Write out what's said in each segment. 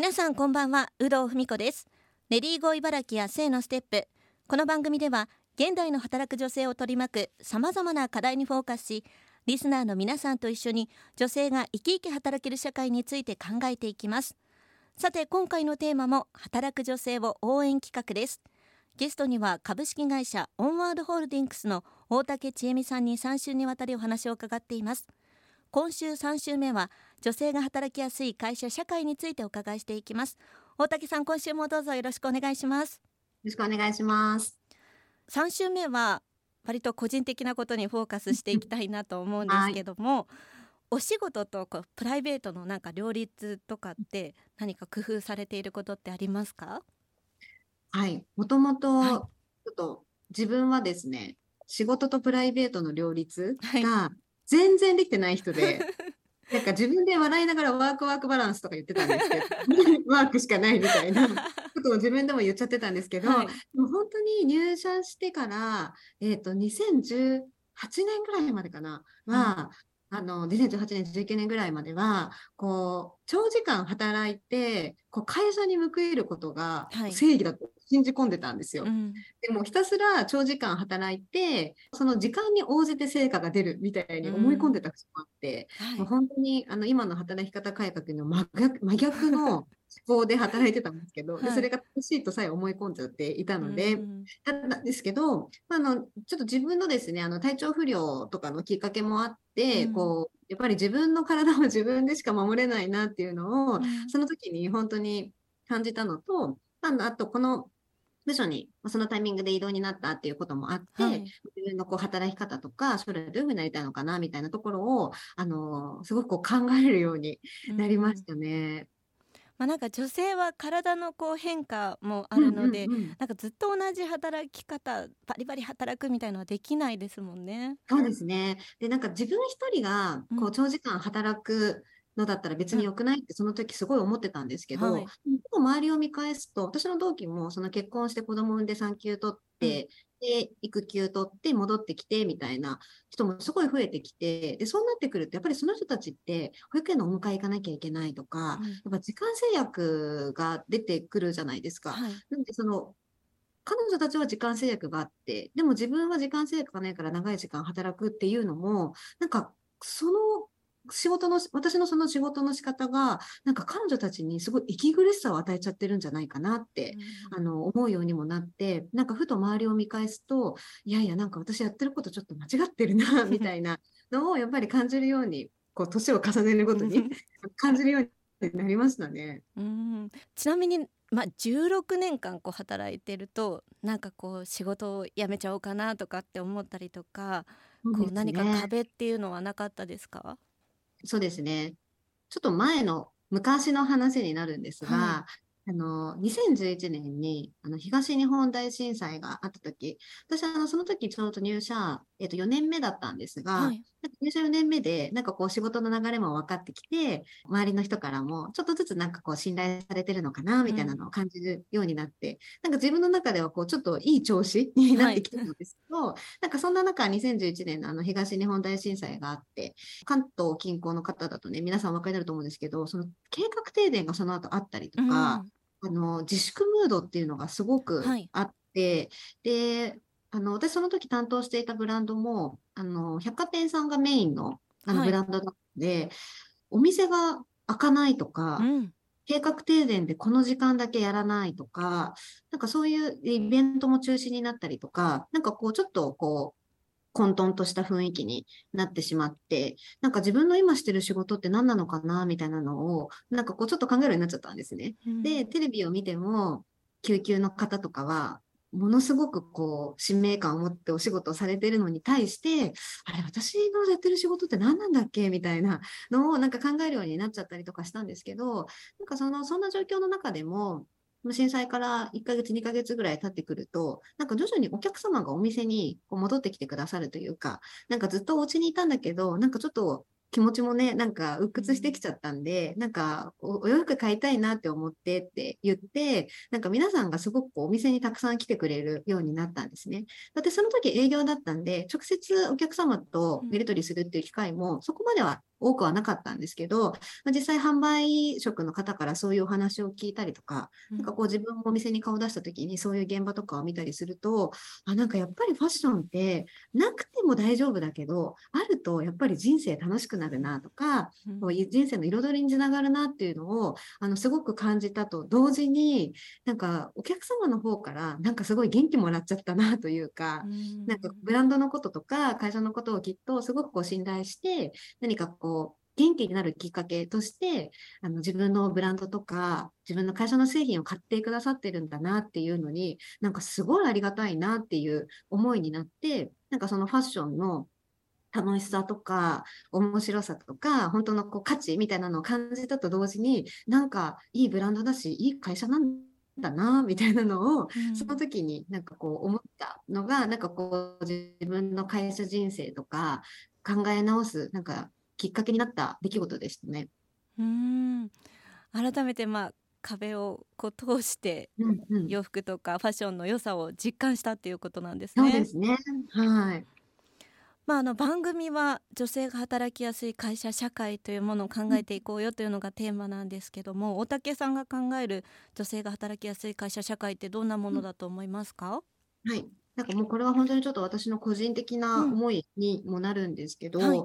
皆さんこんばんは有働文子です。レディーゴー茨城や性のステップ。この番組では現代の働く女性を取り巻くさまざまな課題にフォーカスしリスナーの皆さんと一緒に女性が生き生き働ける社会について考えていきます。さて今回のテーマも働く女性を応援企画です。ゲストには株式会社オンワードホールディングスの大竹千恵美さんに3週にわたりお話を伺っています。今週3週目は女性が働きやすい会社社会についてお伺いしていきます。大竹さん今週もどうぞよろしくお願いします。よろしくお願いします。3週目は割と個人的なことにフォーカスしていきたいなと思うんですけども、はい、お仕事とこうプライベートのなんか両立とかって何か工夫されていることってありますか？はい。もともとちょっと自分はですね仕事とプライベートの両立が全然できてない人で、なんか自分で笑いながらワークワークバランスとか言ってたんですけど、ワークしかないみたいなことを自分でも言っちゃってたんですけど、はい、もう本当に入社してから、えっ、ー、と、2018年ぐらいまでかな、は、あの、2018年、19年ぐらいまでは、こう、長時間働いて、こう、会社に報いることが正義だと信じ込んでたんですよ。はいうん、でも、ひたすら長時間働いて、その時間に応じて成果が出るみたいに思い込んでた節もあって、うんはい、もう本当に、あの、今の働き方改革の真逆真逆の思考で働いてたんですけど、はい、でそれが正しいとさえ思い込んじゃっていたので、うん、なんですけど、まあ、あのちょっと自分のですねあの体調不良とかのきっかけもあって、うん、こうやっぱり自分の体は自分でしか守れないなっていうのを、うん、その時に本当に感じたのと、あとこの部署にそのタイミングで異動になったっていうこともあって、はい、自分のこう働き方とか将来どういうふうになりたいのかなみたいなところをあのすごくこう考えるようになりましたね。まあ、なんか女性は体のこう変化もあるので、うんうんうん、なんかずっと同じ働き方バリバリ働くみたいのはできないですもんね。そうですね。でなんか自分一人がこう長時間働くのだったら別に良くないってその時すごい思ってたんですけど、はい、周りを見返すと私の同期もその結婚して子供産んで産休取って、で、育休取って戻ってきてみたいな人もすごい増えてきて、で、そうなってくると、やっぱりその人たちって保育園のお迎え行かなきゃいけないとか、うん、やっぱ時間制約が出てくるじゃないですか。はい、なんで、その、彼女たちは時間制約があって、でも自分は時間制約がないから長い時間働くっていうのも、なんか、その仕事の、私のその仕事の仕方が、なんか彼女たちにすごい息苦しさを与えちゃってるんじゃないかなって、うん、あの、思うようにもなって、なんかふと周りを見返すと、いやいや、なんか私やってることちょっと間違ってるな、みたいなのをやっぱり感じるように、こう、年を重ねるごとに感じるようになりましたね。うん。ちなみにまあ、16年間こう働いてるとなんかこう仕事を辞めちゃおうかなとかって思ったりとか、こう何か壁っていうのはなかったですか？そうですね。ちょっと前の昔の話になるんですが、あの、2011年に、あの、東日本大震災があった時、私は、あの、その時ちょうど入社、えっ、と、4年目だったんですが、はい、入社4年目で、なんかこう、仕事の流れも分かってきて、周りの人からも、ちょっとずつなんかこう、信頼されてるのかな、みたいなのを感じるようになって、うん、なんか自分の中では、こう、ちょっといい調子になってきたんですけど、はい、なんかそんな中、2011年のあの、東日本大震災があって、関東近郊の方だとね、皆さんお分かりになると思うんですけど、その計画停電がその後あったりとか、うんあの自粛ムードっていうのがすごくあって、はい、であの私その時担当していたブランドもあの百貨店さんがメインのあのブランドだったので、はい、お店が開かないとか、うん、計画停電でこの時間だけやらないとか、なんかそういうイベントも中止になったりとか、なんかこうちょっとこう混沌とした雰囲気になってしまって、なんか自分の今してる仕事って何なのかなみたいなのを、なんかこうちょっと考えるようになっちゃったんですね。うん、で、テレビを見ても、救急の方とかは、ものすごくこう、使命感を持ってお仕事をされてるのに対して、あれ、私のやってる仕事って何なんだっけみたいなのをなんか考えるようになっちゃったりとかしたんですけど、なんかその、そんな状況の中でも、震災から1ヶ月、2ヶ月ぐらい経ってくると、なんか徐々にお客様がお店にこう戻ってきてくださるというか、なんかずっとお家にいたんだけど、なんかちょっと気持ちもね、なんか鬱屈してきちゃったんで、なんかお洋服買いたいなって思ってって言って、なんか皆さんがすごくお店にたくさん来てくれるようになったんですね。だってその時営業だったんで、直接お客様とやり取りするっていう機会もそこまでは多くはなかったんですけど、まあ、実際販売職の方からそういうお話を聞いたりとか、なんかこう自分もお店に顔出した時にそういう現場とかを見たりすると、あ、なんかやっぱりファッションってなくても大丈夫だけど、あるとやっぱり人生楽しくなるなとか、こう人生の彩りにつながるなっていうのを、あの、すごく感じたと。同時に、なんかお客様の方からなんかすごい元気もらっちゃったなというか、なんかブランドのこととか会社のことをきっとすごくこう信頼して、何かこう、元気になるきっかけとして、あの自分のブランドとか、自分の会社の製品を買ってくださってるんだなっていうのに、なんかすごいありがたいなっていう思いになって、なんかそのファッションの楽しさとか面白さとか本当のこう価値みたいなのを感じたと同時になんかいいブランドだしいい会社なんだなみたいなのを、うん、その時になんかこう思ったのがなんかこう自分の会社人生とか考え直すなんかきっかけになった出来事でしたね。うん改めてまあ壁をこう通して洋服とかファッションの良さを実感したっていうことなんですね。そうですね。はい。まあ、あの番組は女性が働きやすい会社社会というものを考えていこうよというのがテーマなんですけども、大竹さんが考える女性が働きやすい会社社会ってどんなものだと思いますか、はい、なんかもうこれは本当にちょっと私の個人的な思いにもなるんですけど、うんはい、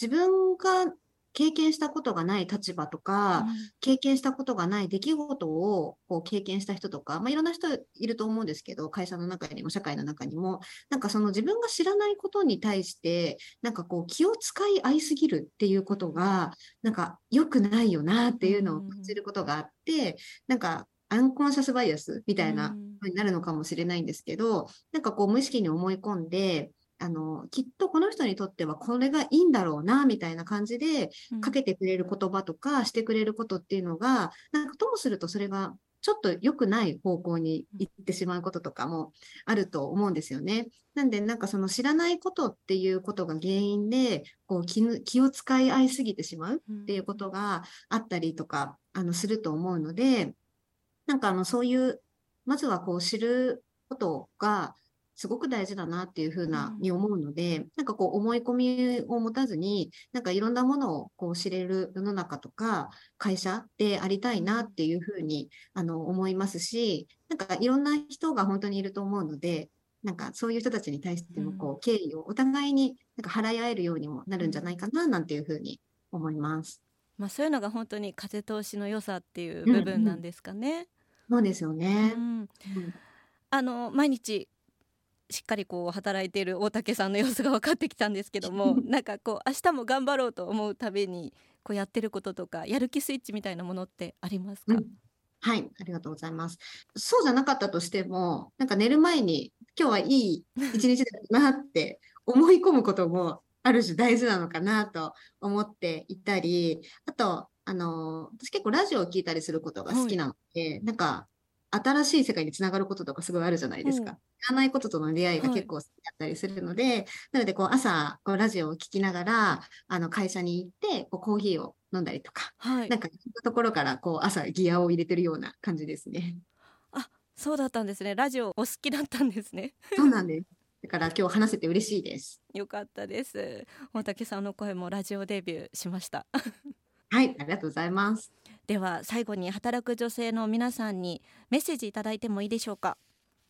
自分が経験したことがない立場とか、うん、経験したことがない出来事をこう経験した人とか、まあ、いろんな人いると思うんですけど、会社の中にも社会の中にも、なんかその自分が知らないことに対して、なんかこう気を使い合いすぎるっていうことが、なんか良くないよなっていうのを感じることがあって、うん、なんかアンコンシャスバイアスみたいなふうになるのかもしれないんですけど、なんかこう無意識に思い込んで、あの、きっとこの人にとってはこれがいいんだろうな、みたいな感じで、かけてくれる言葉とかしてくれることっていうのが、なんかともするとそれがちょっと良くない方向に行ってしまうこととかもあると思うんですよね。なんで、なんかその知らないことっていうことが原因で、こう気気を使い合いすぎてしまうっていうことがあったりとか、あの、すると思うので、なんかあの、そういう、まずはこう知ることが、すごく大事だなっていうふうなに思うので、なんかこう思い込みを持たずに、なんかいろんなものをこう知れる世の中とか会社でありたいなっていうふうにあの思いますし、なんかいろんな人が本当にいると思うので、なんかそういう人たちに対してもこう敬意をお互いになんか払い合えるようにもなるんじゃないかななんていうふうに思います。まあそういうのが本当に風通しの良さっていう部分なんですかね。うんうん、そうですよね。うん、あの毎日しっかりこう働いている大竹さんの様子が分かってきたんですけどもなんかこう明日も頑張ろうと思うたびにこうやってることとかやる気スイッチみたいなものってありますか、うん、はいありがとうございます。そうじゃなかったとしてもなんか寝る前に今日はいい一日だなって思い込むこともある種大事なのかなと思っていたりあとあの私結構ラジオを聞いたりすることが好きなので、はい、なんか新しい世界につながることとかすごいあるじゃないですか。知らないこととの出会いが結構好きだったりするので、はい、なのでこう朝こうラジオを聞きながらあの会社に行ってこうコーヒーを飲んだりとか、はい、なんかそういうところからこう朝ギアを入れてるような感じですね。あそうだったんですね。ラジオお好きだったんですね。そうなんです。だから今日話せて嬉しいです。よかったです。大竹さんの声もラジオデビューしました。はい、ありがとうございます。では最後に働く女性の皆さんにメッセージいただいてもいいでしょうか？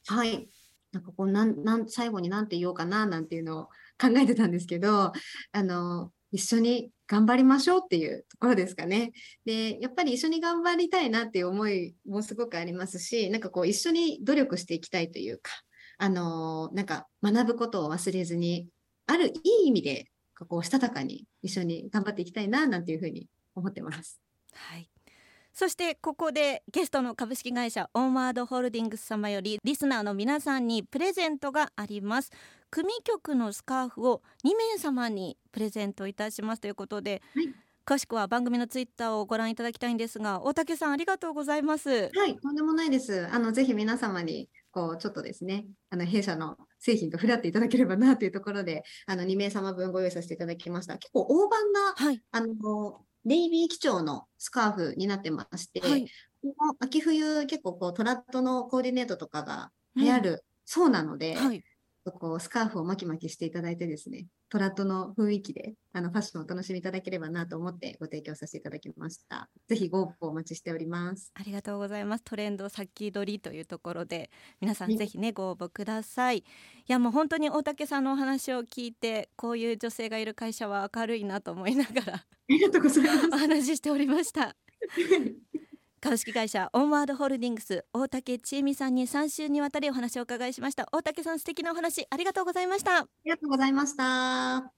はい。なんかこうなんなん最後に何て言おうかななんていうのを考えてたんですけど、あの一緒に頑張りましょうっていうところですかね。で、やっぱり一緒に頑張りたいなっていう思いもすごくありますし、なんかこう一緒に努力していきたいというか、あのなんか学ぶことを忘れずに、あるいい意味でこうしたたかに一緒に頑張っていきたいななんていうふうに思ってます。はい。そしてここでゲストの株式会社オンワードホールディングス様よりリスナーの皆さんにプレゼントがあります。組曲のスカーフを2名様にプレゼントいたしますということで、はい、詳しくは番組のツイッターをご覧いただきたいんですが大竹さんありがとうございます。はいとんでもないです。あのぜひ皆様にこうちょっとですねあの弊社の製品と触れ合っていただければなというところであの2名様分ご用意させていただきました。結構大判な、はい、あのネイビー基調のスカーフになってまして、はい、秋冬結構こうトラッドのコーディネートとかが流行る、うん、そうなので、はい、こうスカーフを巻き巻きしていただいてですね、トラッドの雰囲気であのファッションをお楽しみいただければなと思ってご提供させていただきました。ぜひご応募お待ちしております。ありがとうございますトレンド先取りというところで皆さんはいぜひねご応募くださいいやもう本当に大竹さんのお話を聞いてこういう女性がいる会社は明るいなと思いながらありがとうございますお。話ししておりました 株式会社オンワードホールディングス大竹千恵美さんに3週にわたりお話をお伺いしました大竹さん素敵なお話ありがとうございましたありがとうございました。